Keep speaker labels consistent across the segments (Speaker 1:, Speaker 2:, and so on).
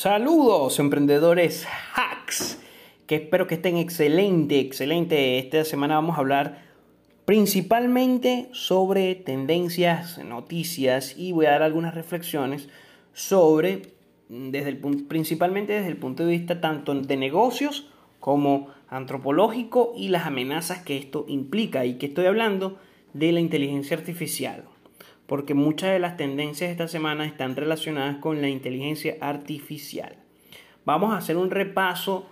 Speaker 1: Saludos emprendedores hacks, que espero que estén excelente, excelente. Esta semana vamos a hablar principalmente sobre tendencias, noticias y voy a dar algunas reflexiones sobre, desde el, principalmente desde el punto de vista tanto de negocios como antropológico y las amenazas que esto implica y que estoy hablando de la inteligencia artificial porque muchas de las tendencias de esta semana están relacionadas con la inteligencia artificial. Vamos a hacer un repaso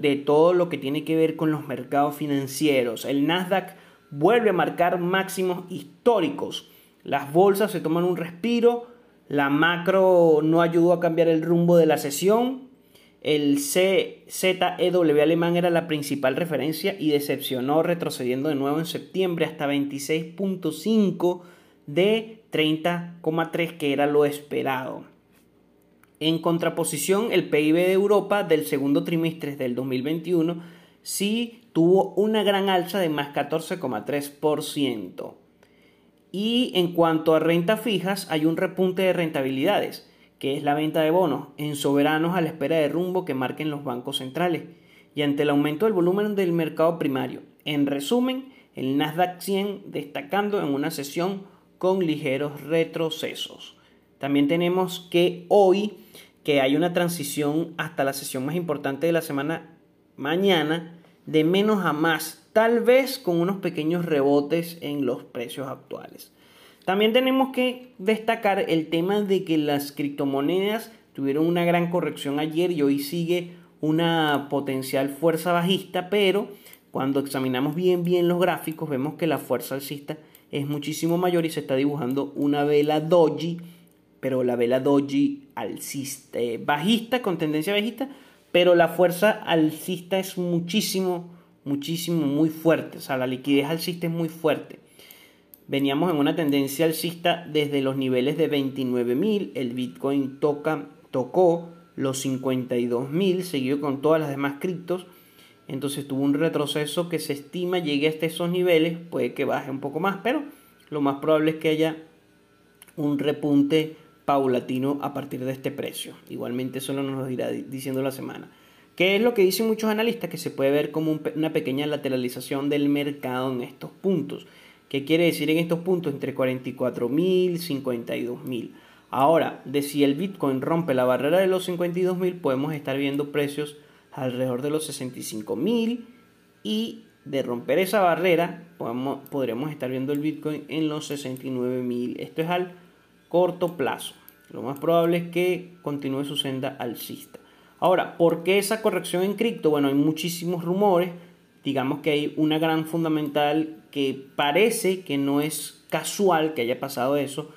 Speaker 1: de todo lo que tiene que ver con los mercados financieros. El Nasdaq vuelve a marcar máximos históricos. Las bolsas se toman un respiro. La macro no ayudó a cambiar el rumbo de la sesión. El CZEW alemán era la principal referencia y decepcionó retrocediendo de nuevo en septiembre hasta 26.5 de 30,3 que era lo esperado. En contraposición, el PIB de Europa del segundo trimestre del 2021 sí tuvo una gran alza de más 14,3%. Y en cuanto a renta fijas, hay un repunte de rentabilidades, que es la venta de bonos en soberanos a la espera de rumbo que marquen los bancos centrales y ante el aumento del volumen del mercado primario. En resumen, el Nasdaq 100 destacando en una sesión con ligeros retrocesos. También tenemos que hoy, que hay una transición hasta la sesión más importante de la semana mañana, de menos a más, tal vez con unos pequeños rebotes en los precios actuales. También tenemos que destacar el tema de que las criptomonedas tuvieron una gran corrección ayer y hoy sigue una potencial fuerza bajista, pero cuando examinamos bien bien los gráficos vemos que la fuerza alcista es muchísimo mayor y se está dibujando una vela doji, pero la vela doji alcista, eh, bajista, con tendencia bajista, pero la fuerza alcista es muchísimo, muchísimo, muy fuerte, o sea, la liquidez alcista es muy fuerte. Veníamos en una tendencia alcista desde los niveles de 29.000, el Bitcoin toca, tocó los 52.000, seguido con todas las demás criptos, entonces tuvo un retroceso que se estima llegue hasta esos niveles, puede que baje un poco más, pero lo más probable es que haya un repunte paulatino a partir de este precio. Igualmente eso nos lo irá diciendo la semana. ¿Qué es lo que dicen muchos analistas? Que se puede ver como una pequeña lateralización del mercado en estos puntos. ¿Qué quiere decir en estos puntos? Entre 44.000 y 52.000. Ahora, de si el Bitcoin rompe la barrera de los 52.000, podemos estar viendo precios alrededor de los 65 mil y de romper esa barrera podemos, podremos estar viendo el Bitcoin en los 69 mil. Esto es al corto plazo. Lo más probable es que continúe su senda alcista. Ahora, ¿por qué esa corrección en cripto? Bueno, hay muchísimos rumores. Digamos que hay una gran fundamental que parece que no es casual que haya pasado eso,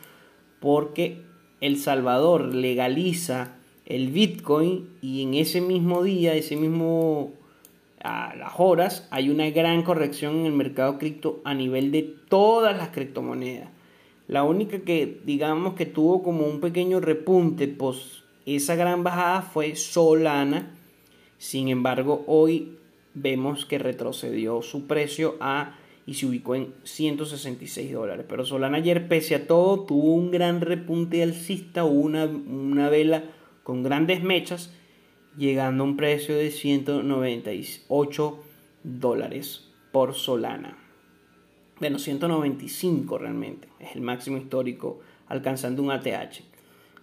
Speaker 1: porque El Salvador legaliza el Bitcoin y en ese mismo día, ese mismo a las horas, hay una gran corrección en el mercado cripto a nivel de todas las criptomonedas. La única que digamos que tuvo como un pequeño repunte, pues esa gran bajada fue Solana. Sin embargo, hoy vemos que retrocedió su precio a y se ubicó en 166 dólares. Pero Solana ayer, pese a todo, tuvo un gran repunte alcista, una, una vela con grandes mechas, llegando a un precio de 198 dólares por Solana. Bueno, 195 realmente, es el máximo histórico alcanzando un ATH.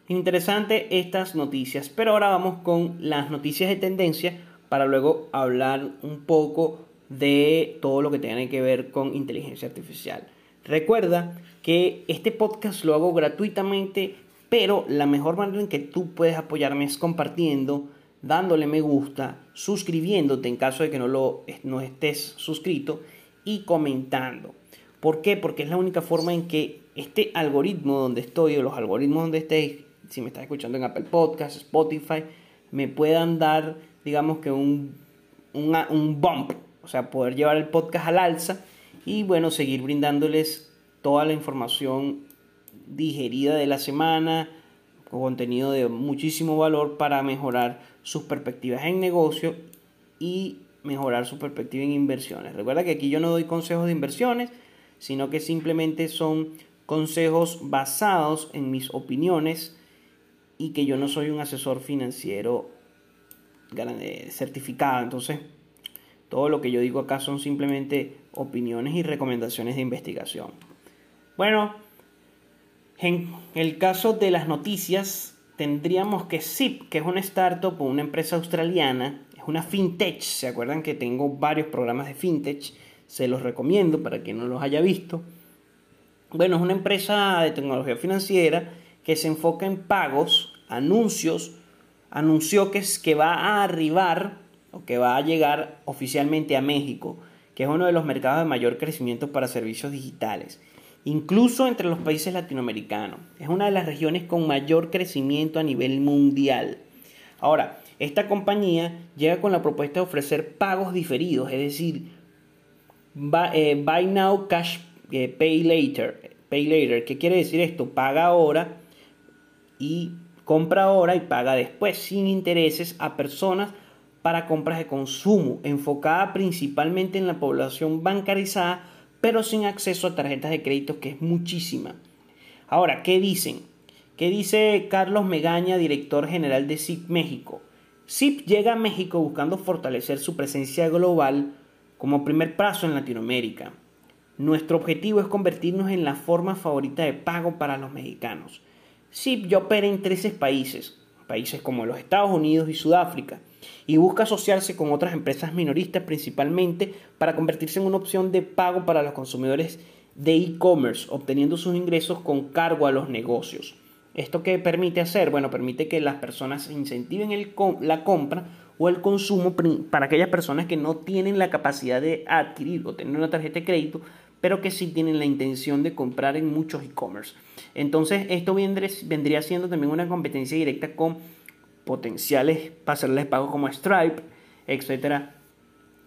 Speaker 1: Interesante estas noticias, pero ahora vamos con las noticias de tendencia para luego hablar un poco de todo lo que tiene que ver con inteligencia artificial. Recuerda que este podcast lo hago gratuitamente pero la mejor manera en que tú puedes apoyarme es compartiendo, dándole me gusta, suscribiéndote en caso de que no, lo, no estés suscrito y comentando. ¿Por qué? Porque es la única forma en que este algoritmo donde estoy o los algoritmos donde estés, si me estás escuchando en Apple Podcasts, Spotify, me puedan dar, digamos que un, un bump, o sea, poder llevar el podcast al alza y bueno, seguir brindándoles toda la información digerida de la semana, con contenido de muchísimo valor para mejorar sus perspectivas en negocio y mejorar su perspectiva en inversiones. Recuerda que aquí yo no doy consejos de inversiones, sino que simplemente son consejos basados en mis opiniones y que yo no soy un asesor financiero certificado. Entonces, todo lo que yo digo acá son simplemente opiniones y recomendaciones de investigación. Bueno, en el caso de las noticias, tendríamos que Zip, que es una startup o una empresa australiana, es una fintech. ¿Se acuerdan que tengo varios programas de fintech? Se los recomiendo para quien no los haya visto. Bueno, es una empresa de tecnología financiera que se enfoca en pagos, anuncios, anunció que, es, que va a arribar o que va a llegar oficialmente a México, que es uno de los mercados de mayor crecimiento para servicios digitales, incluso entre los países latinoamericanos. Es una de las regiones con mayor crecimiento a nivel mundial. Ahora, esta compañía llega con la propuesta de ofrecer pagos diferidos, es decir, eh, buy now, cash, eh, pay later. Pay later, ¿qué quiere decir esto? Paga ahora y compra ahora y paga después sin intereses a personas para compras de consumo, enfocada principalmente en la población bancarizada, pero sin acceso a tarjetas de crédito, que es muchísima. Ahora, ¿qué dicen? ¿Qué dice Carlos Megaña, director general de SIP México? SIP llega a México buscando fortalecer su presencia global como primer paso en Latinoamérica. Nuestro objetivo es convertirnos en la forma favorita de pago para los mexicanos. SIP ya opera en 13 países, países como los Estados Unidos y Sudáfrica, y busca asociarse con otras empresas minoristas principalmente para convertirse en una opción de pago para los consumidores de e-commerce, obteniendo sus ingresos con cargo a los negocios. ¿Esto qué permite hacer? Bueno, permite que las personas incentiven la compra o el consumo para aquellas personas que no tienen la capacidad de adquirir o tener una tarjeta de crédito, pero que sí tienen la intención de comprar en muchos e-commerce. Entonces, esto vendría siendo también una competencia directa con potenciales pasarles de pago como Stripe, etcétera,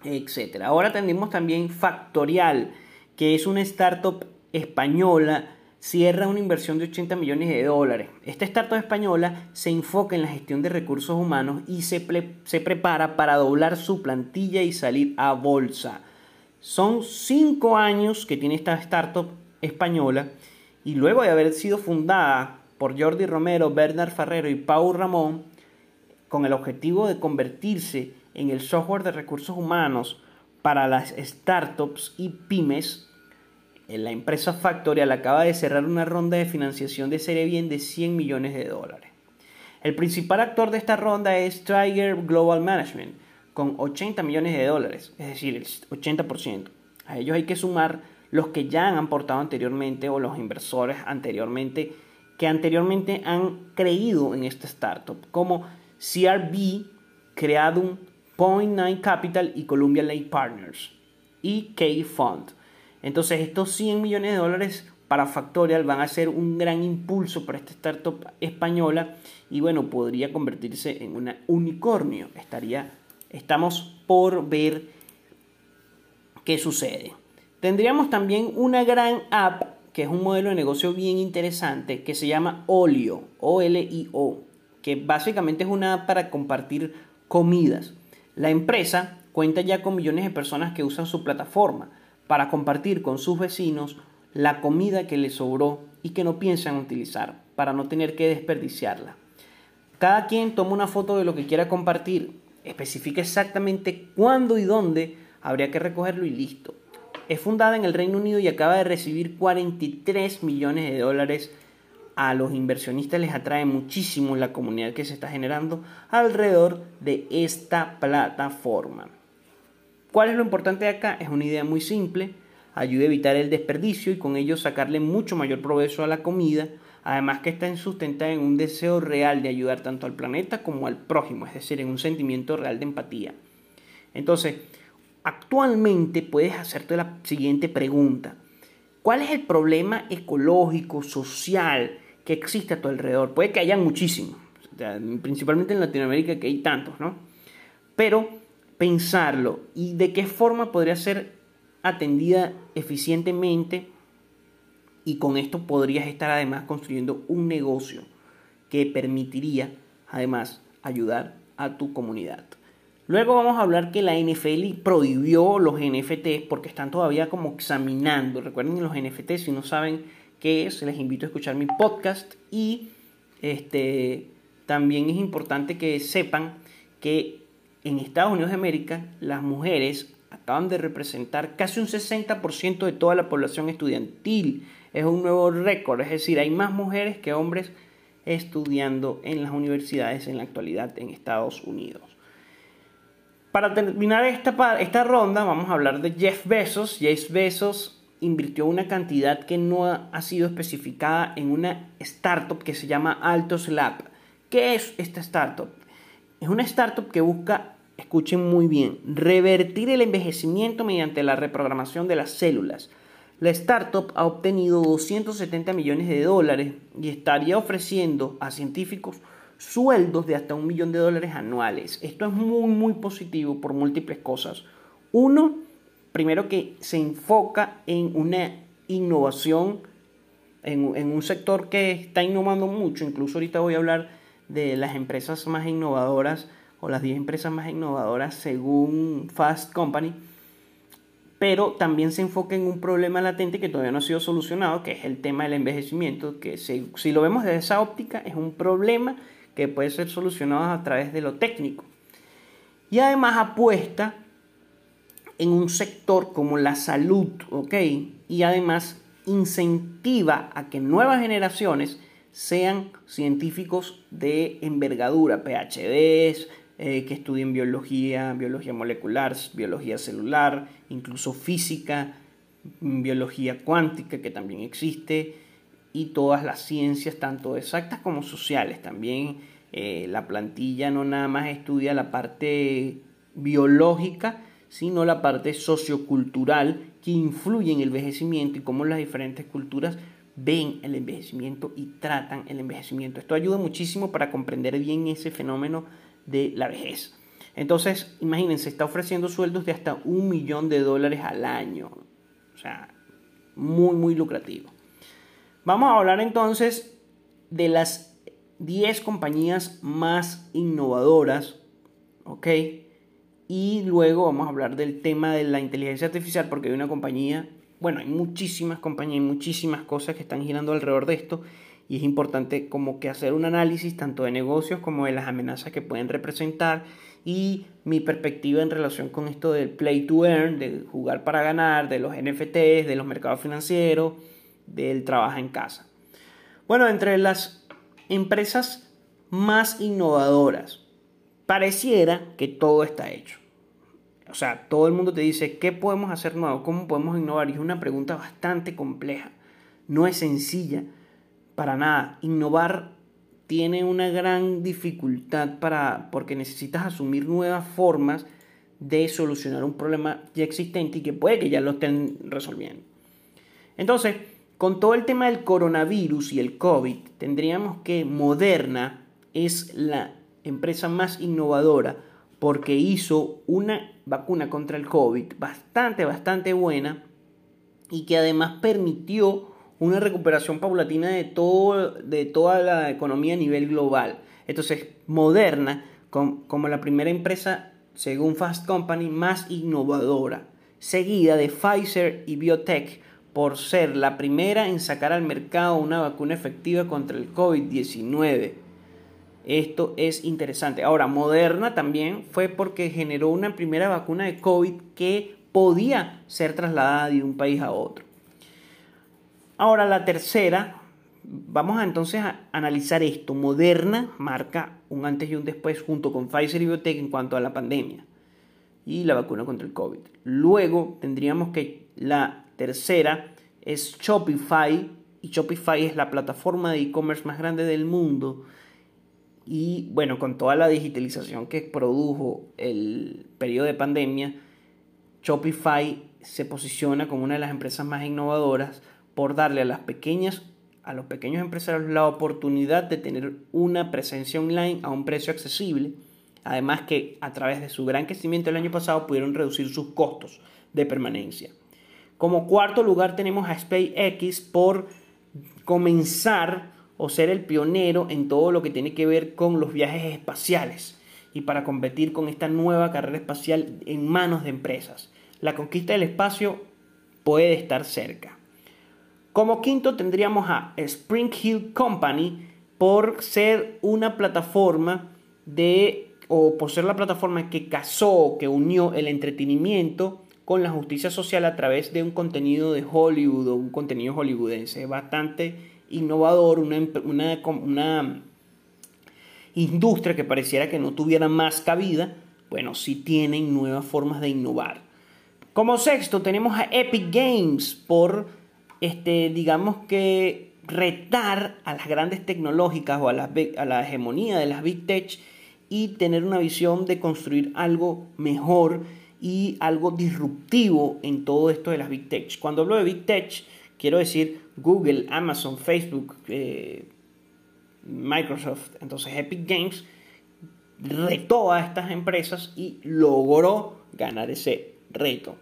Speaker 1: etcétera. Ahora tenemos también Factorial, que es una startup española, cierra una inversión de 80 millones de dólares. Esta startup española se enfoca en la gestión de recursos humanos y se, se prepara para doblar su plantilla y salir a bolsa. Son cinco años que tiene esta startup española y luego de haber sido fundada por Jordi Romero, Bernard Ferrero y Pau Ramón, con el objetivo de convertirse en el software de recursos humanos para las startups y pymes, la empresa Factorial acaba de cerrar una ronda de financiación de serie bien de 100 millones de dólares. El principal actor de esta ronda es Tiger Global Management, con 80 millones de dólares, es decir, el 80%. A ellos hay que sumar los que ya han aportado anteriormente o los inversores anteriormente que anteriormente han creído en esta startup, como CRB, Creadum, Point Nine Capital y Columbia Lake Partners y K-Fund. Entonces estos 100 millones de dólares para Factorial van a ser un gran impulso para esta startup española y bueno, podría convertirse en un unicornio. Estaría, estamos por ver qué sucede. Tendríamos también una gran app que es un modelo de negocio bien interesante que se llama Olio, O-L-I-O que básicamente es una app para compartir comidas. La empresa cuenta ya con millones de personas que usan su plataforma para compartir con sus vecinos la comida que les sobró y que no piensan utilizar para no tener que desperdiciarla. Cada quien toma una foto de lo que quiera compartir, especifica exactamente cuándo y dónde habría que recogerlo y listo. Es fundada en el Reino Unido y acaba de recibir 43 millones de dólares a los inversionistas les atrae muchísimo la comunidad que se está generando alrededor de esta plataforma. ¿Cuál es lo importante de acá? Es una idea muy simple, ayuda a evitar el desperdicio y con ello sacarle mucho mayor provecho a la comida, además que está sustentada en un deseo real de ayudar tanto al planeta como al prójimo, es decir, en un sentimiento real de empatía. Entonces, actualmente puedes hacerte la siguiente pregunta. ¿Cuál es el problema ecológico, social que existe a tu alrededor. Puede que haya muchísimos, principalmente en Latinoamérica que hay tantos, ¿no? Pero pensarlo y de qué forma podría ser atendida eficientemente y con esto podrías estar además construyendo un negocio que permitiría además ayudar a tu comunidad. Luego vamos a hablar que la NFL prohibió los NFTs porque están todavía como examinando. Recuerden los NFTs, si no saben que es, les invito a escuchar mi podcast y este, también es importante que sepan que en Estados Unidos de América las mujeres acaban de representar casi un 60% de toda la población estudiantil. Es un nuevo récord, es decir, hay más mujeres que hombres estudiando en las universidades en la actualidad en Estados Unidos. Para terminar esta, esta ronda vamos a hablar de Jeff Bezos. Jeff Bezos invirtió una cantidad que no ha sido especificada en una startup que se llama Altos Lab. ¿Qué es esta startup? Es una startup que busca, escuchen muy bien, revertir el envejecimiento mediante la reprogramación de las células. La startup ha obtenido 270 millones de dólares y estaría ofreciendo a científicos sueldos de hasta un millón de dólares anuales. Esto es muy, muy positivo por múltiples cosas. Uno, primero que se enfoca en una innovación, en, en, un sector que está innovando mucho. Incluso ahorita voy a hablar de las empresas más innovadoras o las 10 empresas más innovadoras según Fast Company. Pero también se enfoca en un problema latente que todavía no ha sido solucionado, que es el tema del envejecimiento, que si, si lo vemos desde esa óptica es un problema que puede ser solucionado a través de lo técnico. Y además apuesta en un sector como la salud, ¿ok? Y además incentiva a que nuevas generaciones sean científicos de envergadura, PhDs, eh, que estudien biología, biología molecular, biología celular, incluso física, biología cuántica, que también existe, y todas las ciencias, tanto exactas como sociales. También eh, la plantilla no nada más estudia la parte biológica, sino la parte sociocultural que influye en el envejecimiento y cómo las diferentes culturas ven el envejecimiento y tratan el envejecimiento. Esto ayuda muchísimo para comprender bien ese fenómeno de la vejez. Entonces, imagínense, está ofreciendo sueldos de hasta un millón de dólares al año. O sea, muy, muy lucrativo. Vamos a hablar entonces de las 10 compañías más innovadoras, ¿ok? Y luego vamos a hablar del tema de la inteligencia artificial porque hay una compañía, bueno, hay muchísimas compañías, hay muchísimas cosas que están girando alrededor de esto y es importante como que hacer un análisis tanto de negocios como de las amenazas que pueden representar y mi perspectiva en relación con esto del play to earn, de jugar para ganar, de los NFTs, de los mercados financieros del trabajo en casa. Bueno, entre las empresas más innovadoras, pareciera que todo está hecho. O sea, todo el mundo te dice, ¿qué podemos hacer nuevo? ¿Cómo podemos innovar? Y es una pregunta bastante compleja. No es sencilla para nada. Innovar tiene una gran dificultad para, porque necesitas asumir nuevas formas de solucionar un problema ya existente y que puede que ya lo estén resolviendo. Entonces, con todo el tema del coronavirus y el COVID, tendríamos que Moderna es la empresa más innovadora porque hizo una vacuna contra el COVID bastante, bastante buena y que además permitió una recuperación paulatina de, todo, de toda la economía a nivel global. Entonces, Moderna, como la primera empresa, según Fast Company, más innovadora, seguida de Pfizer y Biotech, por ser la primera en sacar al mercado una vacuna efectiva contra el COVID-19. Esto es interesante. Ahora, Moderna también fue porque generó una primera vacuna de COVID que podía ser trasladada de un país a otro. Ahora, la tercera, vamos a entonces a analizar esto. Moderna marca un antes y un después junto con Pfizer y Biotech en cuanto a la pandemia y la vacuna contra el COVID. Luego tendríamos que la tercera es Shopify y Shopify es la plataforma de e-commerce más grande del mundo. Y bueno, con toda la digitalización que produjo el periodo de pandemia, Shopify se posiciona como una de las empresas más innovadoras por darle a las pequeñas a los pequeños empresarios la oportunidad de tener una presencia online a un precio accesible. Además que a través de su gran crecimiento el año pasado pudieron reducir sus costos de permanencia. Como cuarto lugar tenemos a SpaceX por comenzar o ser el pionero en todo lo que tiene que ver con los viajes espaciales y para competir con esta nueva carrera espacial en manos de empresas. La conquista del espacio puede estar cerca. Como quinto tendríamos a Spring Hill Company por ser una plataforma de, o por ser la plataforma que casó, que unió el entretenimiento con la justicia social a través de un contenido de Hollywood o un contenido hollywoodense bastante innovador, una, una, una industria que pareciera que no tuviera más cabida, bueno, sí tienen nuevas formas de innovar. Como sexto tenemos a Epic Games por, este, digamos que retar a las grandes tecnológicas o a a la hegemonía de las Big Tech y tener una visión de construir algo mejor y algo disruptivo en todo esto de las Big Tech. Cuando hablo de Big Tech, quiero decir Google, Amazon, Facebook, eh, Microsoft. Entonces Epic Games retó a estas empresas y logró ganar ese reto.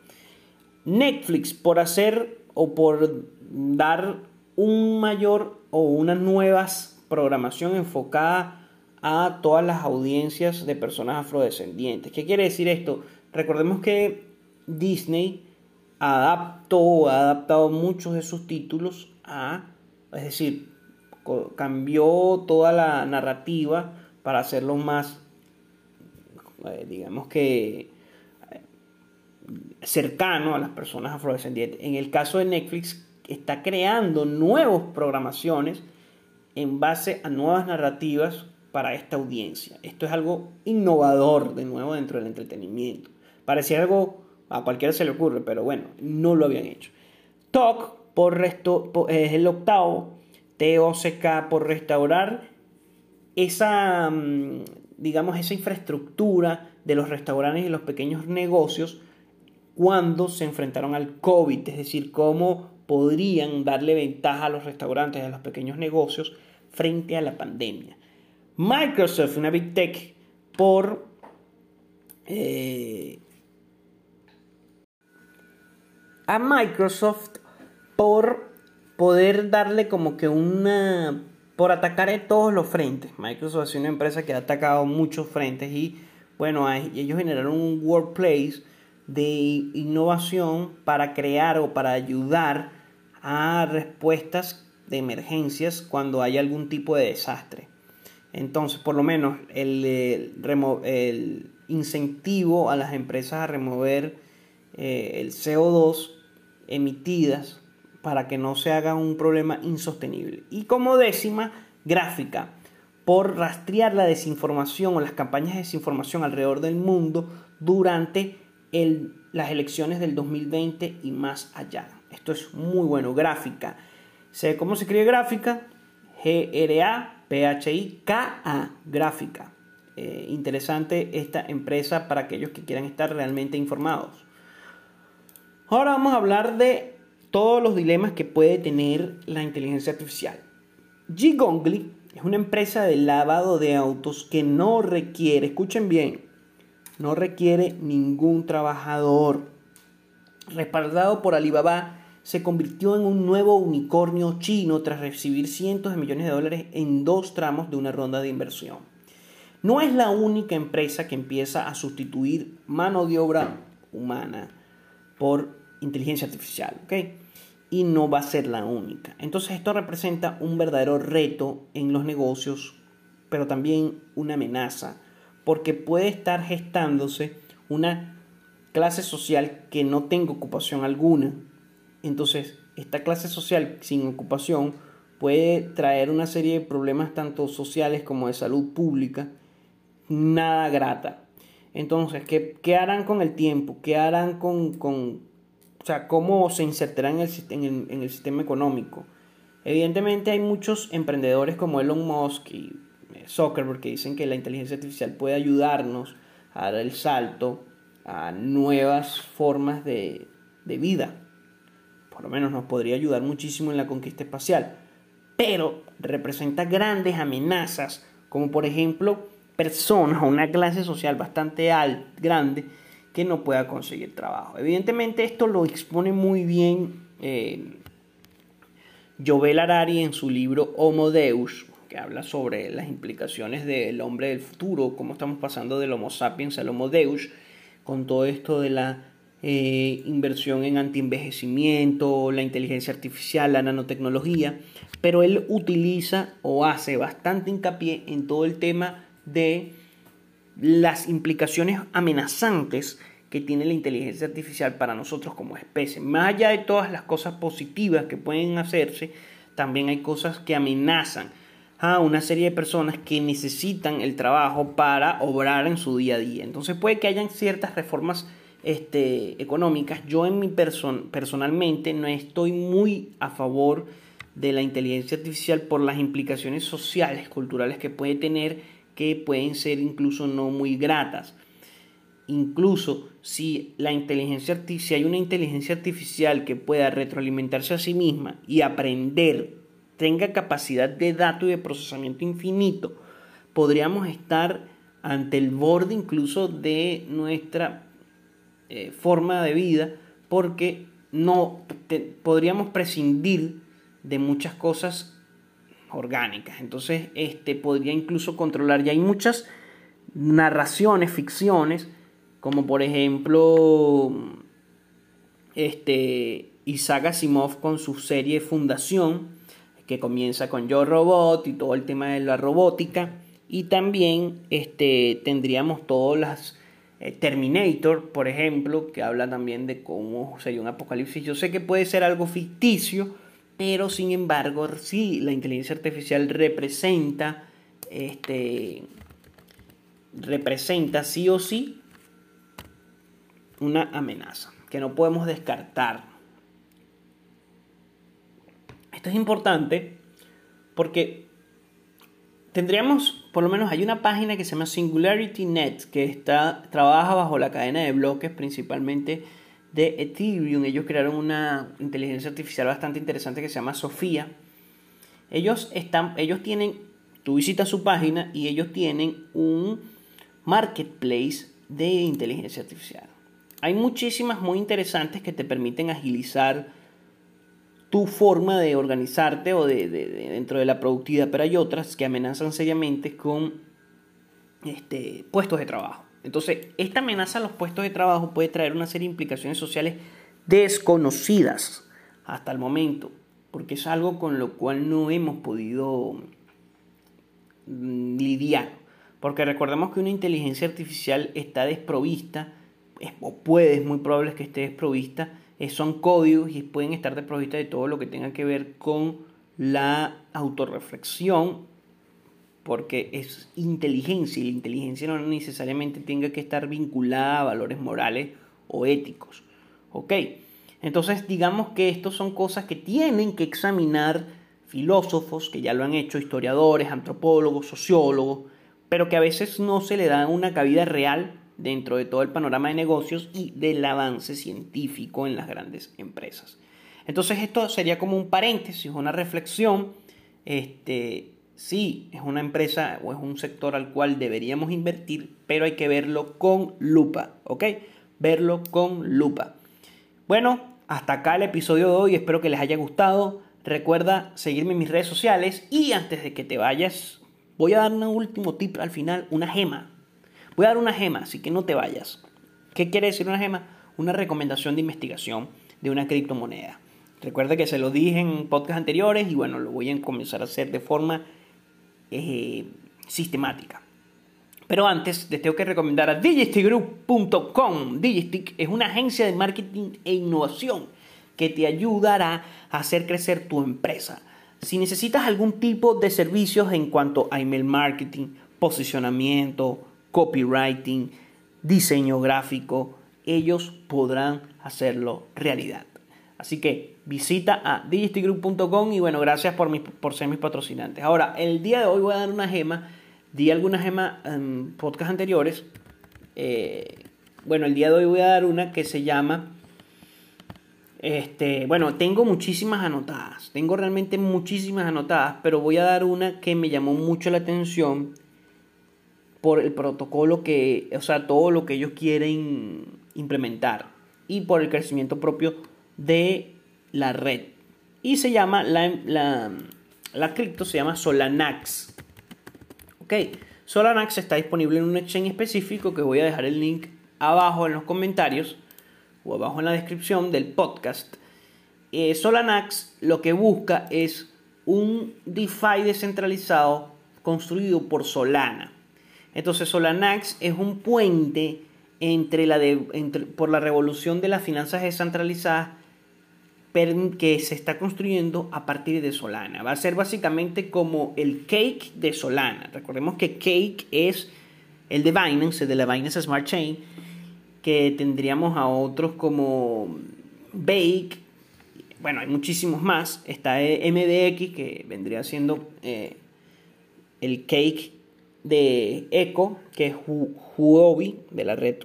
Speaker 1: Netflix por hacer o por dar un mayor o unas nuevas programación enfocada a todas las audiencias de personas afrodescendientes. ¿Qué quiere decir esto? Recordemos que Disney adaptó o ha adaptado muchos de sus títulos a, es decir, cambió toda la narrativa para hacerlo más, eh, digamos que, eh, cercano a las personas afrodescendientes. En el caso de Netflix, está creando nuevas programaciones en base a nuevas narrativas para esta audiencia. Esto es algo innovador de nuevo dentro del entretenimiento. Parecía algo, a cualquiera se le ocurre, pero bueno, no lo habían hecho. TOC por resto, es el octavo, TOCK por restaurar esa, mm, digamos, esa infraestructura de los restaurantes y los pequeños negocios cuando se enfrentaron al COVID, es decir, cómo podrían darle ventaja a los restaurantes a los pequeños negocios frente a la pandemia. Microsoft, una Big Tech, por eh, a Microsoft por poder darle como que una... por atacar en todos los frentes. Microsoft es una empresa que ha atacado muchos frentes y bueno, ellos generaron un workplace de innovación para crear o para ayudar a respuestas de emergencias cuando hay algún tipo de desastre. Entonces, por lo menos el, el, incentivo a las empresas a remover eh, el CO2 emitidas para que no se haga un problema insostenible. Y como décima, gráfica, por rastrear la desinformación o las campañas de desinformación alrededor del mundo durante las elecciones del 2020 y más allá. Esto es muy bueno, gráfica. ¿Cómo se escribe gráfica? G-R-A-P-H-I-K-A, gráfica. Eh, interesante esta empresa para aquellos que quieran estar realmente informados. Ahora vamos a hablar de todos los dilemas que puede tener la inteligencia artificial. G-Gongli es una empresa de lavado de autos que no requiere, escuchen bien, no requiere ningún trabajador. Respaldado por Alibaba, se convirtió en un nuevo unicornio chino tras recibir cientos de millones de dólares en dos tramos de una ronda de inversión. No es la única empresa que empieza a sustituir mano de obra humana por inteligencia artificial, ¿ok? Y no va a ser la única. Entonces esto representa un verdadero reto en los negocios, pero también una amenaza, porque puede estar gestándose una clase social que no tenga ocupación alguna. Entonces, esta clase social sin ocupación puede traer una serie de problemas tanto sociales como de salud pública, nada grata. Entonces, ¿qué, qué harán con el tiempo? ¿Qué harán con, con, sea, cómo se insertarán en el, sistema económico. Evidentemente hay muchos emprendedores como Elon Musk y eh, Zuckerberg que dicen que la inteligencia artificial puede ayudarnos a dar el salto a nuevas formas de, de vida. Por lo menos nos podría ayudar muchísimo en la conquista espacial. Pero representa grandes amenazas, como por ejemplo personas o una clase social bastante alta, grande, que no pueda conseguir trabajo. Evidentemente esto lo expone muy bien eh, Jovel Harari en su libro Homo Deus, que habla sobre las implicaciones del hombre del futuro, cómo estamos pasando del Homo sapiens al Homo Deus, con todo esto de la eh, inversión en antienvejecimiento, la inteligencia artificial, la nanotecnología. pero él utiliza o hace bastante hincapié en todo el tema de las implicaciones amenazantes que tiene la inteligencia artificial para nosotros como especie. Más allá de todas las cosas positivas que pueden hacerse, también hay cosas que amenazan a una serie de personas que necesitan el trabajo para obrar en su día a día. Entonces puede que hayan ciertas reformas este, económicas. Yo en mi person personalmente no estoy muy a favor de la inteligencia artificial por las implicaciones sociales, culturales que puede tener, que pueden ser incluso no muy gratas. Incluso si la inteligencia si hay una inteligencia artificial que pueda retroalimentarse a sí misma y aprender, tenga capacidad de dato y de procesamiento infinito, podríamos estar ante el borde incluso de nuestra eh, forma de vida porque no podríamos prescindir de muchas cosas orgánicas. Entonces, este podría incluso controlar. Ya hay muchas narraciones, ficciones, como por ejemplo este Isaac Asimov con su serie Fundación, que comienza con Yo Robot y todo el tema de la robótica. Y también este, tendríamos todas las eh, Terminator, por ejemplo, que habla también de cómo sería un apocalipsis. Yo sé que puede ser algo ficticio, pero sin embargo, sí, la inteligencia artificial representa, este, representa sí o sí una amenaza que no podemos descartar. Esto es importante porque tendríamos, por lo menos hay una página que se llama Singularity Net que está, trabaja bajo la cadena de bloques principalmente de Ethereum. Ellos crearon una inteligencia artificial bastante interesante que se llama Sofía. Ellos, están, ellos tienen, tú visitas su página y ellos tienen un marketplace de inteligencia artificial. Hay muchísimas muy interesantes que te permiten agilizar tu forma de organizarte o de, dentro de la productividad, pero hay otras que amenazan seriamente con este, puestos de trabajo. Entonces, esta amenaza a los puestos de trabajo puede traer una serie de implicaciones sociales desconocidas hasta el momento, porque es algo con lo cual no hemos podido mm, lidiar. Porque recordemos que una inteligencia artificial está desprovista, o puede, es muy probable que esté desprovista, son códigos y pueden estar desprovistas de todo lo que tenga que ver con la autorreflexión porque es inteligencia y la inteligencia no necesariamente tenga que estar vinculada a valores morales o éticos. ¿Ok? Entonces digamos que estos son cosas que tienen que examinar filósofos, que ya lo han hecho, historiadores, antropólogos, sociólogos, pero que a veces no se le da una cabida real dentro de todo el panorama de negocios y del avance científico en las grandes empresas. Entonces esto sería como un paréntesis, una reflexión este, sí es una empresa o es un sector al cual deberíamos invertir, pero hay que verlo con lupa, ¿ok? Verlo con lupa. Bueno, hasta acá el episodio de hoy, espero que les haya gustado. Recuerda seguirme en mis redes sociales y antes de que te vayas, voy a dar un último tip al final, una gema. Voy a dar una gema, así que no te vayas. ¿Qué quiere decir una gema? Una recomendación de investigación de una criptomoneda. Recuerda que se lo dije en podcast anteriores y bueno, lo voy a comenzar a hacer de forma eh, sistemática. Pero antes les tengo que recomendar a digistigroup.com. Digistic es una agencia de marketing e innovación que te ayudará a hacer crecer tu empresa. Si necesitas algún tipo de servicios en cuanto a email marketing, posicionamiento, copywriting, diseño gráfico, ellos podrán hacerlo realidad. Así que visita a digistigroup.com y bueno, gracias por, por ser mis patrocinantes. Ahora, el día de hoy voy a dar una gema. Di alguna gema en podcast anteriores. Eh, bueno, el día de hoy voy a dar una que se llama... Este, bueno, tengo muchísimas anotadas. Tengo realmente muchísimas anotadas, pero voy a dar una que me llamó mucho la atención por el protocolo que, o sea, todo lo que ellos quieren implementar y por el crecimiento propio de la red. Y se llama, la, la, la cripto se llama Solanax. Ok, Solanax está disponible en un exchange específico que voy a dejar el link abajo en los comentarios o abajo en la descripción del podcast. Eh, Solanax lo que busca es un DeFi descentralizado construido por Solana. Entonces Solanax es un puente entre la de, por la revolución de las finanzas descentralizadas que se está construyendo a partir de Solana. Va a ser básicamente como el cake de Solana. Recordemos que cake es el de Binance, el de la Binance Smart Chain, que tendríamos a otros como Bake, bueno, hay muchísimos más. Está MDX, que vendría siendo eh, el cake de Echo, que es Huobi, de la red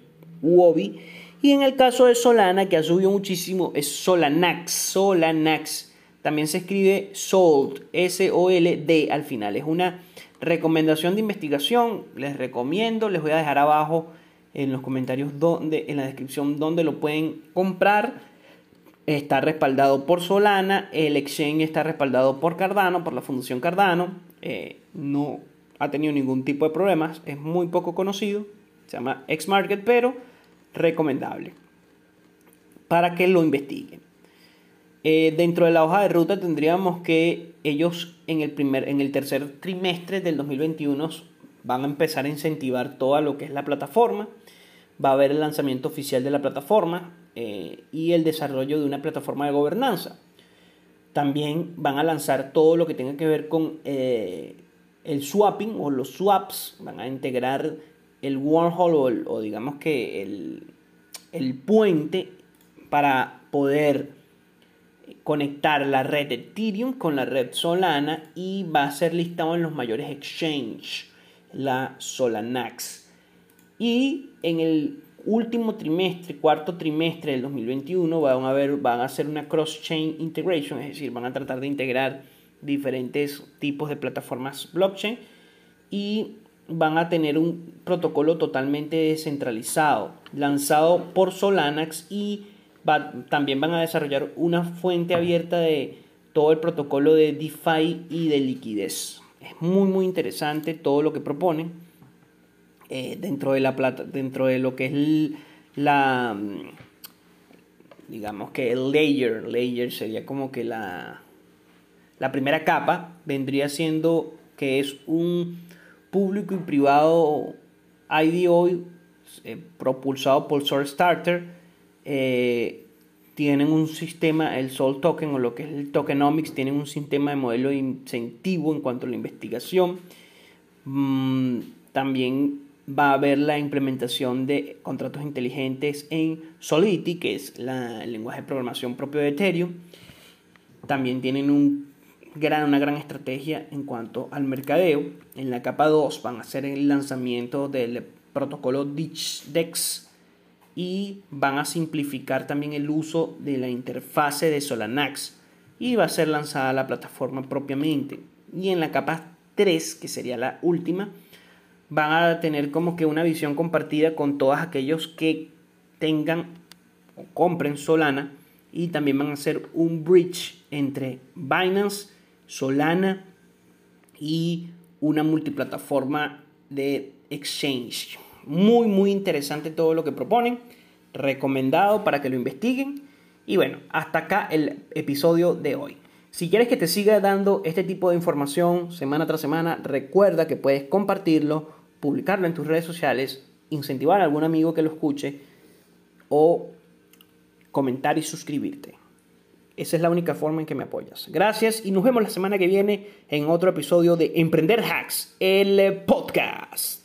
Speaker 1: Huobi. Y en el caso de Solana, que ha subido muchísimo, es Solanax. Solanax. También se escribe SOLD, S-O-L-D al final. Es una recomendación de investigación. Les recomiendo, les voy a dejar abajo en los comentarios donde, en la descripción donde lo pueden comprar. Está respaldado por Solana, el exchange está respaldado por Cardano, por la Fundación Cardano. Eh, no ha tenido ningún tipo de problemas, es muy poco conocido, se llama Xmarket, pero recomendable para que lo investiguen. Eh, dentro de la hoja de ruta tendríamos que ellos en el, primer, en el tercer trimestre del 2021 van a empezar a incentivar todo lo que es la plataforma. Va a haber el lanzamiento oficial de la plataforma eh, y el desarrollo de una plataforma de gobernanza. También van a lanzar todo lo que tenga que ver con eh, el swapping o los swaps. Van a integrar el wormhole o, digamos que el, el puente para poder conectar la red Ethereum con la red Solana y va a ser listado en los mayores exchanges, la Solanax. Y en el último trimestre, cuarto trimestre del 2021, van a, ver, van a hacer una cross-chain integration, es decir, van a tratar de integrar diferentes tipos de plataformas blockchain y van a tener un protocolo totalmente descentralizado, lanzado por Solanax y también van a desarrollar una fuente abierta de todo el protocolo de DeFi y de liquidez. Es muy muy interesante todo lo que proponen eh, dentro de la plata, dentro de lo que es la digamos que el layer, layer sería como que la la primera capa vendría siendo que es un público y privado IDO eh, propulsado por Source Starter. Eh, tienen un sistema, el Sol Token o lo que es el Tokenomics, tienen un sistema de modelo de incentivo en cuanto a la investigación. Mm, también va a haber la implementación de contratos inteligentes en Solidity, que es el lenguaje de programación propio de Ethereum. También tienen un una gran estrategia en cuanto al mercadeo. En la capa 2 van a hacer el lanzamiento del protocolo DEX y van a simplificar también el uso de la interfase de Solanax y va a ser lanzada la plataforma propiamente. Y en la capa 3, que sería la última, van a tener como que una visión compartida con todos aquellos que tengan o compren Solana y también van a hacer un bridge entre Binance Solana y una multiplataforma de exchange. Muy, muy interesante todo lo que proponen. Recomendado para que lo investiguen. Y bueno, hasta acá el episodio de hoy. Si quieres que te siga dando este tipo de información semana tras semana, recuerda que puedes compartirlo, publicarlo en tus redes sociales, incentivar a algún amigo que lo escuche o comentar y suscribirte. Esa es la única forma en que me apoyas. Gracias y nos vemos la semana que viene en otro episodio de Emprender Hacks, el podcast.